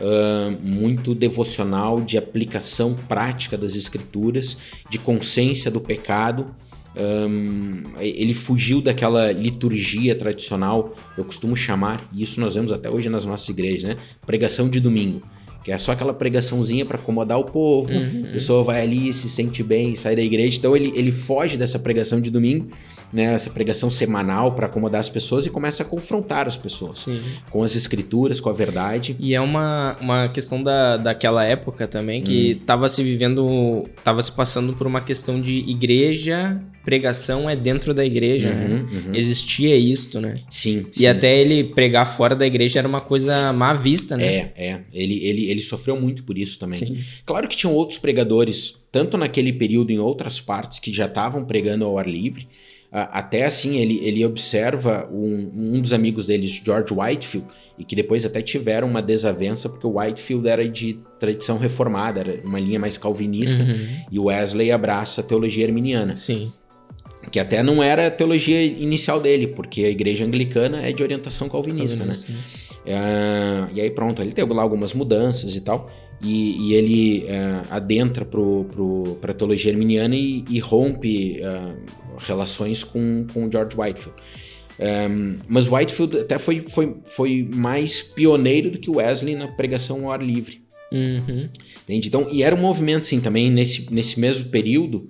uh, muito devocional, de aplicação prática das escrituras, de consciência do pecado. Um, ele fugiu daquela liturgia tradicional, eu costumo chamar, e isso nós vemos até hoje nas nossas igrejas, né? Pregação de domingo que é só aquela pregaçãozinha para acomodar o povo, uhum. a pessoa vai ali, se sente bem, sai da igreja. Então ele, ele foge dessa pregação de domingo né, essa pregação semanal para acomodar as pessoas e começa a confrontar as pessoas Sim. com as escrituras, com a verdade. E é uma, uma questão da, daquela época também que estava hum. se vivendo, estava se passando por uma questão de igreja, pregação é dentro da igreja. Uhum, né? uhum. Existia isto, né? Sim, sim, E até ele pregar fora da igreja era uma coisa má vista, né? É, é. Ele, ele, ele sofreu muito por isso também. Sim. Claro que tinham outros pregadores, tanto naquele período em outras partes, que já estavam pregando ao ar livre até assim, ele, ele observa um, um dos amigos deles, George Whitefield, e que depois até tiveram uma desavença, porque o Whitefield era de tradição reformada, era uma linha mais calvinista, uhum. e o Wesley abraça a teologia arminiana. Sim. Que até não era a teologia inicial dele, porque a igreja anglicana é de orientação calvinista, né? calvinista né? Uh, e aí pronto, ele teve lá algumas mudanças e tal, e, e ele uh, adentra para a teologia arminiana e, e rompe uh, relações com, com George Whitefield. Um, mas Whitefield até foi, foi, foi mais pioneiro do que Wesley na pregação ao ar livre. Uhum. Entende? Então, e era um movimento, sim, também nesse, nesse mesmo período.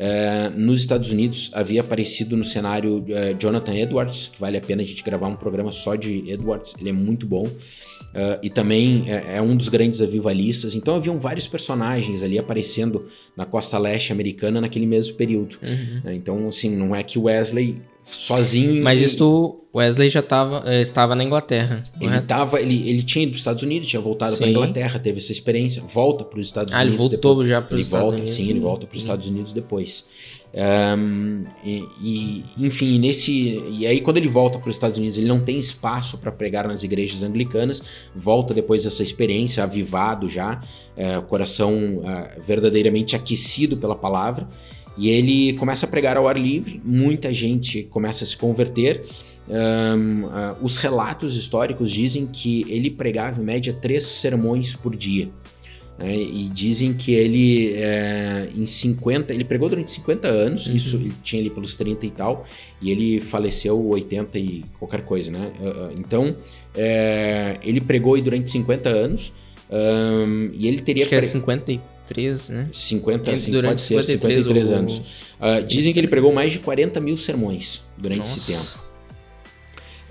Uh, nos Estados Unidos havia aparecido no cenário uh, Jonathan Edwards, que vale a pena a gente gravar um programa só de Edwards, ele é muito bom. Uh, e também é, um dos grandes avivalistas. Então haviam vários personagens ali aparecendo na costa leste americana naquele mesmo período. Uhum. Uh, então, assim, não é que Wesley sozinho. Mas isto, Wesley já tava, eh, estava na Inglaterra. Ele, tava, ele, ele tinha ido para os Estados Unidos, tinha voltado para Inglaterra, teve essa experiência, volta para os Estados ah, Unidos. ele voltou depois. já para os Estados volta, Unidos. Sim, ele volta para os uhum. Estados Unidos depois. Um, e, e, enfim, nesse e aí quando ele volta para os Estados Unidos, ele não tem espaço para pregar nas igrejas anglicanas. Volta depois dessa experiência, avivado já, é, coração é, verdadeiramente aquecido pela palavra. E ele começa a pregar ao ar livre. Muita gente começa a se converter. Um, uh, os relatos históricos dizem que ele pregava em média três sermões por dia. Né? E dizem que ele, é, em 50, ele pregou durante 50 anos, uhum. isso ele tinha ali pelos 30 e tal, e ele faleceu 80 e qualquer coisa, né? Ah, ah, então, é, ele pregou durante 50 anos, um, e ele teria... Acho que é 53, né? 50, sim, pode ser, 53, 53 anos. Uh, dizem que ele pregou mais de 40 mil sermões durante Nossa. esse tempo.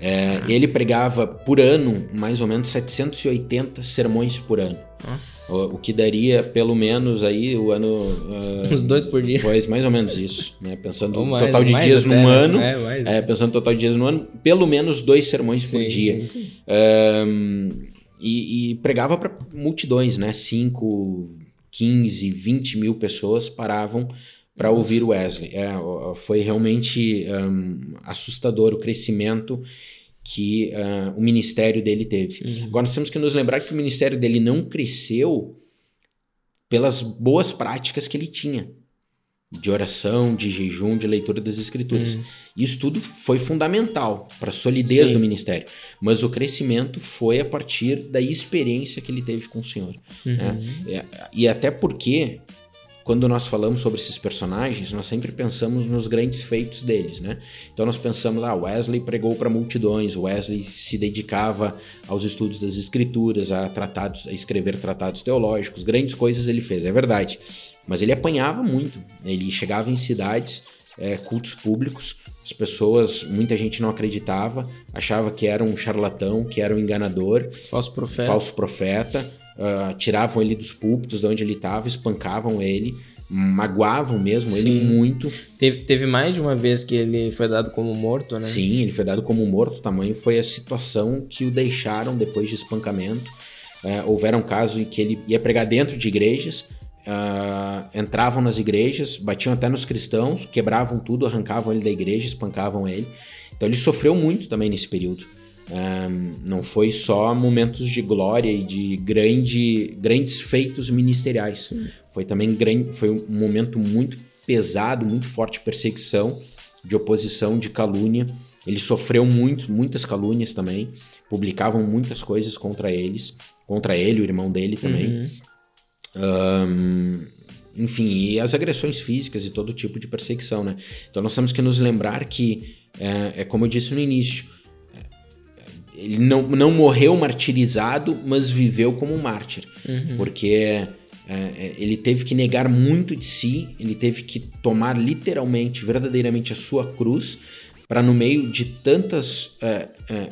É, ele pregava por ano mais ou menos 780 sermões por ano. Nossa. O, o que daria pelo menos aí o ano. Uh, Uns dois por dia. Pois, mais ou menos isso. Né? Pensando no total de dias até, num né? ano. É, mais, é, pensando no total de dias no ano, pelo menos dois sermões sim, por dia. Sim, sim. Um, e, e, pregava para multidões, né? 5, 15, 20 mil pessoas paravam para ouvir Wesley. É, foi realmente um, assustador o crescimento que uh, o ministério dele teve. Uhum. Agora nós temos que nos lembrar que o ministério dele não cresceu pelas boas práticas que ele tinha de oração, de jejum, de leitura das escrituras. Uhum. Isso tudo foi fundamental para a solidez Sim. do ministério. Mas o crescimento foi a partir da experiência que ele teve com o Senhor. Uhum. Né? E até porque quando nós falamos sobre esses personagens, nós sempre pensamos nos grandes feitos deles, né? Então nós pensamos, ah, Wesley pregou para multidões, Wesley se dedicava aos estudos das escrituras, a tratados, a escrever tratados teológicos, grandes coisas ele fez, é verdade. Mas ele apanhava muito, ele chegava em cidades, é, cultos públicos, as pessoas, muita gente não acreditava, achava que era um charlatão, que era um enganador, falso profeta, falso profeta uh, tiravam ele dos púlpitos de onde ele estava, espancavam ele, magoavam mesmo Sim. ele muito. Teve, teve mais de uma vez que ele foi dado como morto, né? Sim, ele foi dado como morto. O tamanho foi a situação que o deixaram depois de espancamento. Uh, houveram casos em que ele ia pregar dentro de igrejas, uh, entravam nas igrejas, batiam até nos cristãos, quebravam tudo, arrancavam ele da igreja, espancavam ele. Então ele sofreu muito também nesse período. Um, não foi só momentos de glória e de grande, grandes feitos ministeriais. Foi também grande, foi um momento muito pesado, muito forte de perseguição, de oposição, de calúnia. Ele sofreu muito, muitas calúnias também. Publicavam muitas coisas contra eles, contra ele, o irmão dele também. Uhum. Um, enfim, e as agressões físicas e todo tipo de perseguição, né? Então nós temos que nos lembrar que, é, é como eu disse no início, ele não, não morreu martirizado, mas viveu como um mártir. Uhum. Porque é, ele teve que negar muito de si, ele teve que tomar literalmente, verdadeiramente a sua cruz, para no meio de tantas é,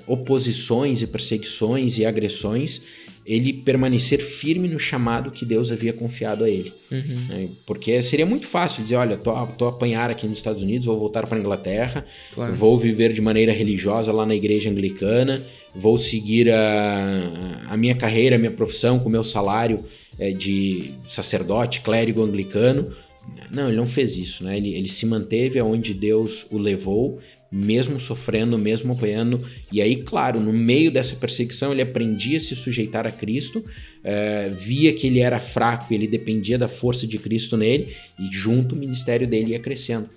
oposições e perseguições e agressões, ele permanecer firme no chamado que Deus havia confiado a ele. Uhum. É, porque seria muito fácil dizer, olha, tô, tô a apanhar aqui nos Estados Unidos, vou voltar para a Inglaterra, claro. vou viver de maneira religiosa lá na igreja anglicana, vou seguir a, a minha carreira, a minha profissão com o meu salário é, de sacerdote, clérigo anglicano. Não, ele não fez isso, né? Ele, ele se manteve aonde Deus o levou, mesmo sofrendo, mesmo apanhando. E aí, claro, no meio dessa perseguição, ele aprendia a se sujeitar a Cristo, é, via que ele era fraco, ele dependia da força de Cristo nele, e junto o ministério dele ia crescendo.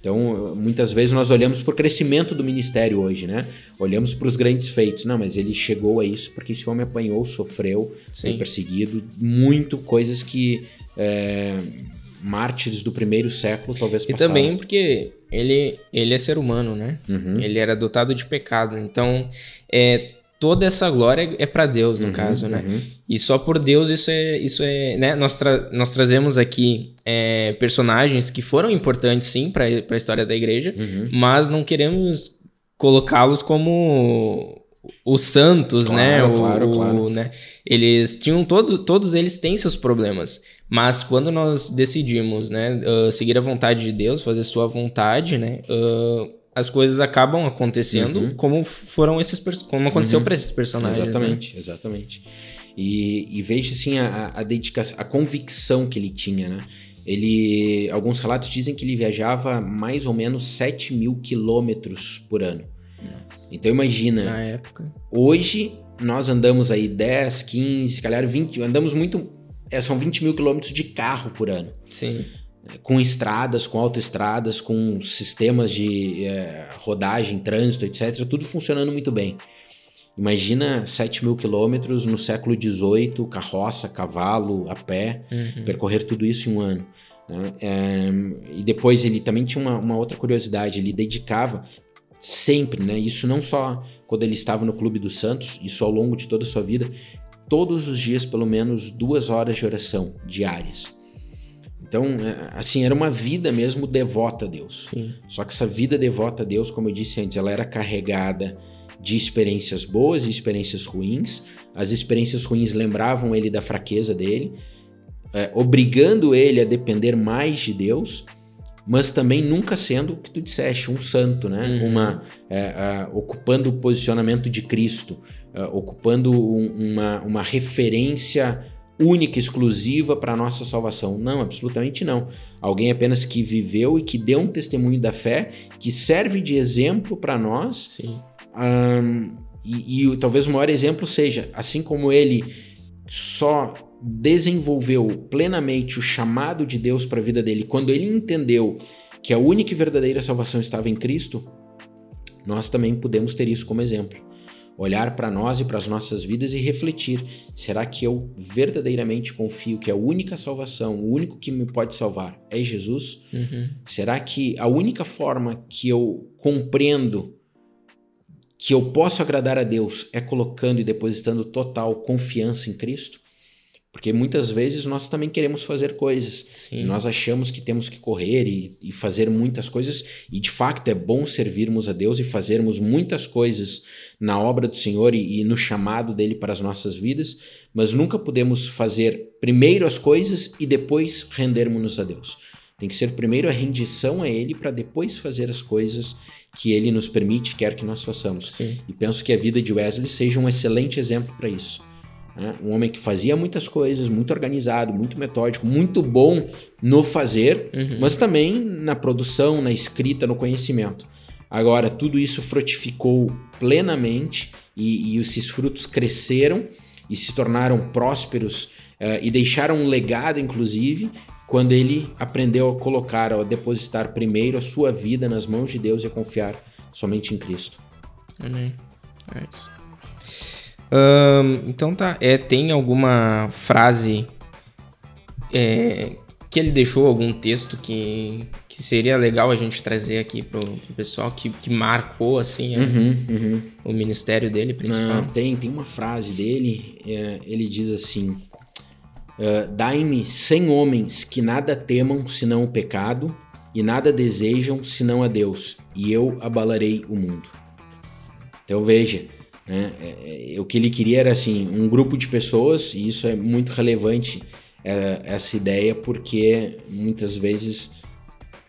Então, muitas vezes nós olhamos para o crescimento do ministério hoje, né? Olhamos para os grandes feitos. Não, mas ele chegou a isso porque esse homem apanhou, sofreu, Sim. foi perseguido. Muito coisas que é, mártires do primeiro século talvez passaram. E também porque ele, ele é ser humano, né? Uhum. Ele era dotado de pecado. Então, é, toda essa glória é para Deus, no uhum, caso, né? Uhum. E só por Deus isso é, isso é, né? Nós, tra nós trazemos aqui é, personagens que foram importantes, sim, para a história da igreja, uhum. mas não queremos colocá-los como os santos, claro, né? O, claro, claro. O, né? Eles tinham todos, todos eles têm seus problemas, mas quando nós decidimos, né, uh, seguir a vontade de Deus, fazer sua vontade, né, uh, as coisas acabam acontecendo uhum. como foram esses como aconteceu uhum. para esses personagens. Né? Exatamente, né? exatamente. E, e veja assim a, a dedicação, a convicção que ele tinha, né? Ele, alguns relatos dizem que ele viajava mais ou menos 7 mil quilômetros por ano. Nossa. Então imagina. Na época. Hoje nós andamos aí 10, 15, calhar 20, andamos muito. É, são 20 mil quilômetros de carro por ano. Sim com estradas, com autoestradas, com sistemas de é, rodagem, trânsito, etc., tudo funcionando muito bem. Imagina 7 mil quilômetros no século XVIII, carroça, cavalo, a pé, uhum. percorrer tudo isso em um ano. Né? É, e depois ele também tinha uma, uma, outra curiosidade, ele dedicava sempre, né? isso não só quando ele estava no Clube dos Santos, isso ao longo de toda a sua vida, todos os dias pelo menos duas horas de oração diárias. Então, é, assim, era uma vida mesmo devota a Deus. Sim. Só que essa vida devota a Deus, como eu disse antes, ela era carregada de experiências boas e experiências ruins. As experiências ruins lembravam ele da fraqueza dele, é, obrigando ele a depender mais de Deus, mas também nunca sendo o que tu disseste, um santo, né? Uhum. Uma, é, ocupando o posicionamento de Cristo, é, ocupando um, uma, uma referência única, exclusiva para a nossa salvação. Não, absolutamente não. Alguém apenas que viveu e que deu um testemunho da fé, que serve de exemplo para nós. Sim. Um, e, e talvez o maior exemplo seja, assim como ele só desenvolveu plenamente o chamado de Deus para a vida dele quando ele entendeu que a única e verdadeira salvação estava em Cristo, nós também podemos ter isso como exemplo. olhar para nós e para as nossas vidas e refletir: será que eu verdadeiramente confio que a única salvação, o único que me pode salvar é Jesus? Uhum. Será que a única forma que eu compreendo que eu posso agradar a Deus é colocando e depositando total confiança em Cristo? Porque muitas vezes nós também queremos fazer coisas. Sim. nós achamos que temos que correr e, e, fazer muitas coisas. E de fato é bom servirmos a Deus e fazermos muitas coisas na obra do Senhor e, e no chamado dele para as nossas vidas. Mas nunca podemos fazer primeiro as coisas e depois rendermos-nos a Deus. Tem que ser primeiro a rendição a Ele para depois fazer as coisas que Ele nos permite, quer que nós façamos. Sim. E penso que a vida de Wesley seja um excelente exemplo para isso. Né? Um homem que fazia muitas coisas, muito organizado, muito metódico, muito bom no fazer, uhum. mas também na produção, na escrita, no conhecimento. Agora, tudo isso frutificou plenamente e, e esses frutos cresceram e se tornaram prósperos uh, e deixaram um legado, inclusive, quando ele aprendeu a colocar, a depositar primeiro a sua vida nas mãos de Deus e a confiar somente em Cristo. Amém. É isso então tá. É, tem alguma frase é, que ele deixou, algum texto que, que seria legal a gente trazer aqui pro, pro pessoal, que, que marcou assim uhum, uhum. o ministério dele principal? Ah, tem, tem uma frase dele, é, ele diz assim. Uh, Dai-me cem homens que nada temam senão o pecado e nada desejam senão a Deus, e eu abalarei o mundo. Então veja, né? É, é, o que ele queria era assim um grupo de pessoas e isso é muito relevante é, essa ideia porque muitas vezes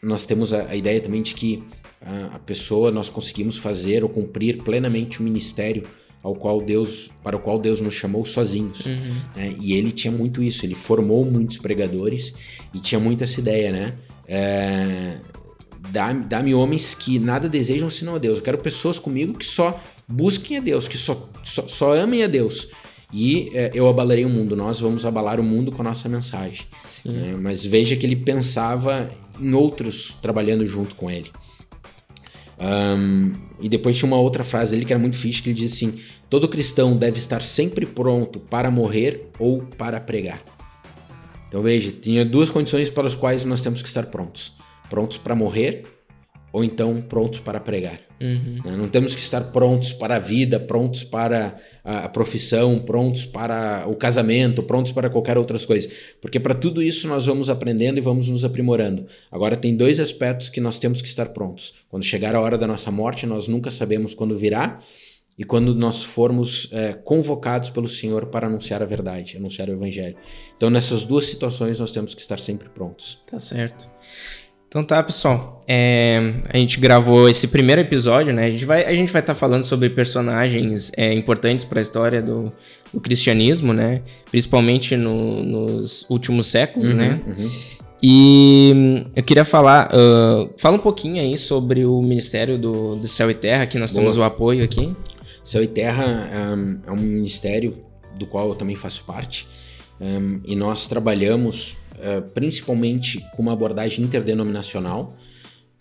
nós temos a, a ideia também de que a, a, pessoa nós conseguimos fazer ou cumprir plenamente o ministério ao qual Deus para o qual Deus nos chamou sozinhos uhum. né? e ele tinha muito isso ele formou muitos pregadores e tinha muito essa ideia né é, dá-me dá homens que nada desejam senão a Deus eu quero pessoas comigo que só busquem a Deus, que só, só, só amem a Deus. E é, eu abalarei o mundo, nós vamos abalar o mundo com a nossa mensagem. É, mas veja que ele pensava em outros trabalhando junto com ele. Um, e depois tinha uma outra frase dele que era muito fixe, que ele diz assim: Todo cristão deve estar sempre pronto para morrer ou para pregar. Então veja, tinha duas condições para as quais nós temos que estar prontos: prontos para morrer ou então prontos para pregar. Uhum. Né? Não temos que estar prontos para a vida, prontos para a profissão, prontos para o casamento, prontos para qualquer outras coisas. Porque para tudo isso nós vamos aprendendo e vamos nos aprimorando. Agora tem dois aspectos que nós temos que estar prontos. Quando chegar a hora da nossa morte, nós nunca sabemos quando virá. E quando nós formos é, convocados pelo Senhor para anunciar a verdade, anunciar o Evangelho. Então, nessas duas situações, nós temos que estar sempre prontos. Tá certo. Então tá, pessoal. É, a gente gravou esse primeiro episódio, né? A gente vai a gente vai estar tá falando sobre personagens é, importantes para a história do, do, cristianismo, né? Principalmente no, nos últimos séculos, uhum, né? Uhum. E eu queria falar, uh, fala um pouquinho aí sobre o Ministério do, do Céu e Terra, que nós Boa. temos o apoio aqui. Céu e Terra um, é um ministério do qual eu também faço parte. Um, e nós trabalhamos uh, principalmente com uma abordagem interdenominacional.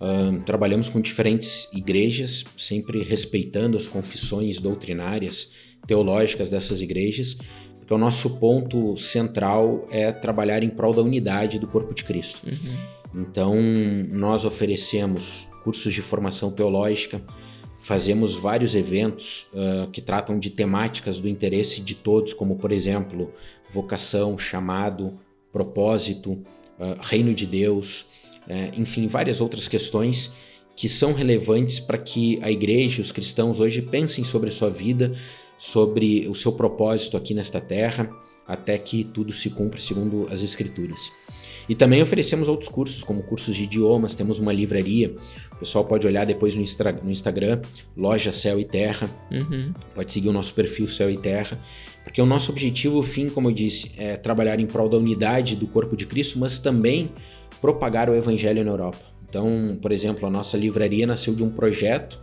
Uh, trabalhamos com diferentes igrejas, sempre respeitando as confissões doutrinárias, teológicas dessas igrejas, porque o nosso ponto central é trabalhar em prol da unidade do corpo de Cristo. Uhum. Então, nós oferecemos cursos de formação teológica, fazemos vários eventos uh, que tratam de temáticas do interesse de todos, como, por exemplo, vocação, chamado, propósito, uh, reino de Deus, uh, enfim, várias outras questões que são relevantes para que a igreja, os cristãos hoje pensem sobre a sua vida, sobre o seu propósito aqui nesta terra, até que tudo se cumpra segundo as Escrituras. E também oferecemos outros cursos, como cursos de idiomas, temos uma livraria. O pessoal pode olhar depois no, no Instagram, Loja Céu e Terra. Uhum. Pode seguir o nosso perfil Céu e Terra. Porque o nosso objetivo, o fim, como eu disse, é trabalhar em prol da unidade do corpo de Cristo, mas também propagar o evangelho na Europa. Então, por exemplo, a nossa livraria nasceu de um projeto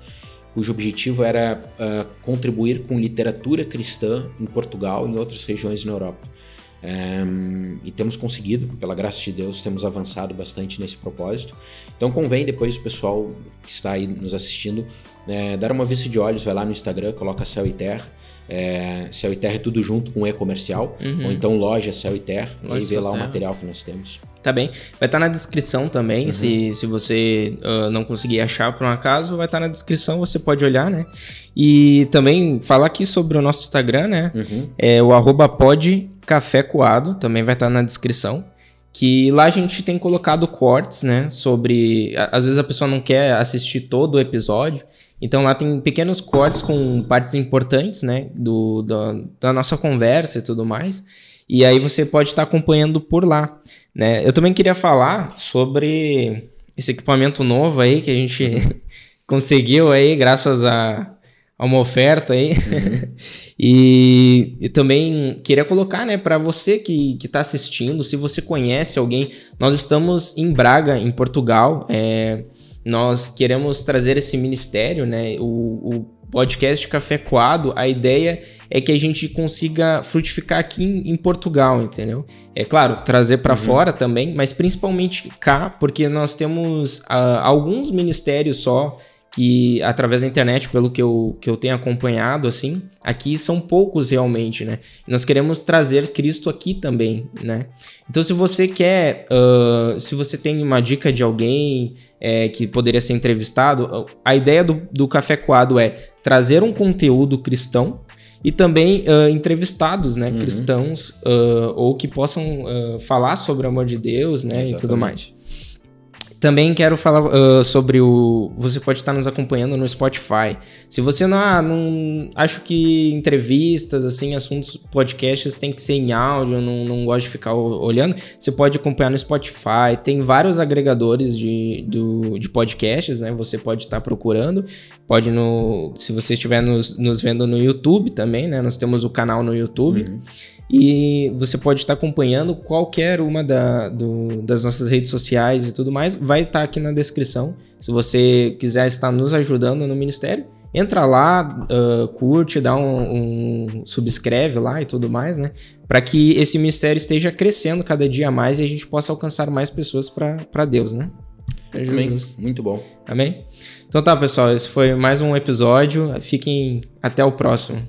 cujo objetivo era uh, contribuir com literatura cristã em Portugal e em outras regiões na Europa. É, e temos conseguido, pela graça de Deus, temos avançado bastante nesse propósito. Então convém depois o pessoal que está aí nos assistindo é, dar uma vista de olhos, vai lá no Instagram, coloca Céu e Terra. É, Céu e Terra é tudo junto com e-comercial, uhum. ou então loja Céu e Terra, loja e vê lá Terra. o material que nós temos. Tá bem. Vai estar tá na descrição também, uhum. se, se você uh, não conseguir achar por um acaso, vai estar tá na descrição, você pode olhar, né? E também falar aqui sobre o nosso Instagram, né? Uhum. É o arroba coado, também vai estar tá na descrição que lá a gente tem colocado cortes, né, sobre... Às vezes a pessoa não quer assistir todo o episódio, então lá tem pequenos cortes com partes importantes, né, do, do da nossa conversa e tudo mais. E aí você pode estar acompanhando por lá, né? Eu também queria falar sobre esse equipamento novo aí que a gente <laughs> conseguiu aí graças a, a uma oferta aí. Uhum. <laughs> e, e, também queria colocar, né, para você que está assistindo, se você conhece alguém, nós estamos em Braga, em Portugal. É, nós queremos trazer esse ministério, né? O, o podcast Café Coado, a ideia é que a gente consiga frutificar aqui em, em Portugal, entendeu? É claro, trazer para uhum. fora também, mas principalmente cá, porque nós temos uh, alguns ministérios só que através da internet, pelo que eu, que eu tenho acompanhado, assim, aqui são poucos realmente, né? Nós queremos trazer Cristo aqui também, né? Então, se você quer, uh, se você tem uma dica de alguém é, que poderia ser entrevistado, a ideia do, do Café Coado é trazer um conteúdo cristão e também uh, entrevistados, né, uhum. cristãos, uh, ou que possam falar sobre o amor de Deus, né, Exatamente. e tudo mais. Também quero falar uh, sobre o. Você pode estar nos acompanhando no Spotify. Se você não, ah, não. Acho que entrevistas, assim, assuntos, podcasts tem que ser em áudio, não, não gosto de ficar olhando. Você pode acompanhar no Spotify. Tem vários agregadores de, do, de podcasts, né? Você pode estar procurando. Pode no. Se você estiver nos, nos vendo no YouTube também, né? Nós temos o canal no YouTube. Uhum. E você pode estar acompanhando qualquer uma da, do, das nossas redes sociais e tudo mais. Vai estar aqui na descrição. Se você quiser estar nos ajudando no Ministério, entra lá, uh, curte, dá um, um, subscreve lá e tudo mais, né? Para que esse ministério esteja crescendo cada dia mais e a gente possa alcançar mais pessoas para Deus, né? Amém. Muito bom. Amém? Então tá, pessoal, esse foi mais um episódio. Fiquem até o próximo.